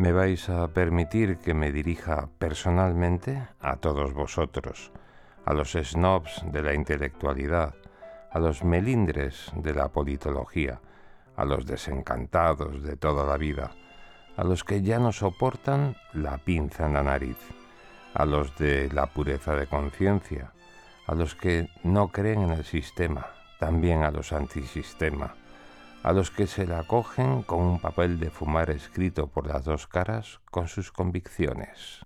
me vais a permitir que me dirija personalmente a todos vosotros, a los snobs de la intelectualidad, a los melindres de la politología, a los desencantados de toda la vida, a los que ya no soportan la pinza en la nariz, a los de la pureza de conciencia, a los que no creen en el sistema, también a los antisistema, a los que se la cogen con un papel de fumar escrito por las dos caras con sus convicciones.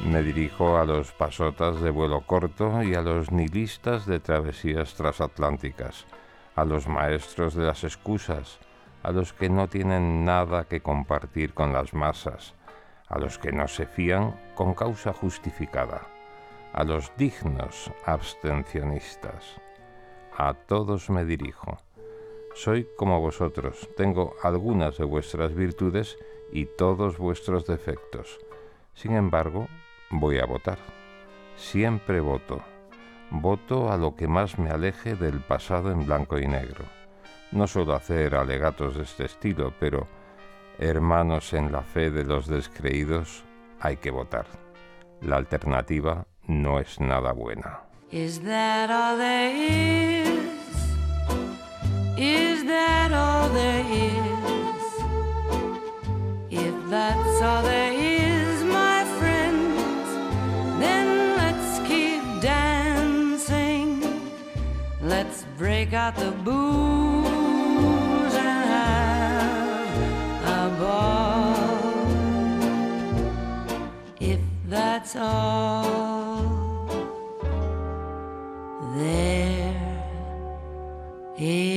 Me dirijo a los pasotas de vuelo corto y a los nihilistas de travesías transatlánticas, a los maestros de las excusas, a los que no tienen nada que compartir con las masas, a los que no se fían con causa justificada a los dignos abstencionistas. A todos me dirijo. Soy como vosotros, tengo algunas de vuestras virtudes y todos vuestros defectos. Sin embargo, voy a votar. Siempre voto. Voto a lo que más me aleje del pasado en blanco y negro. No suelo hacer alegatos de este estilo, pero, hermanos en la fe de los descreídos, hay que votar. La alternativa no es nada buena. Is that all there is? Is that all there is? If that's all there is, my friends, then let's keep dancing. Let's break out the booze and have a ball. If that's all. There is.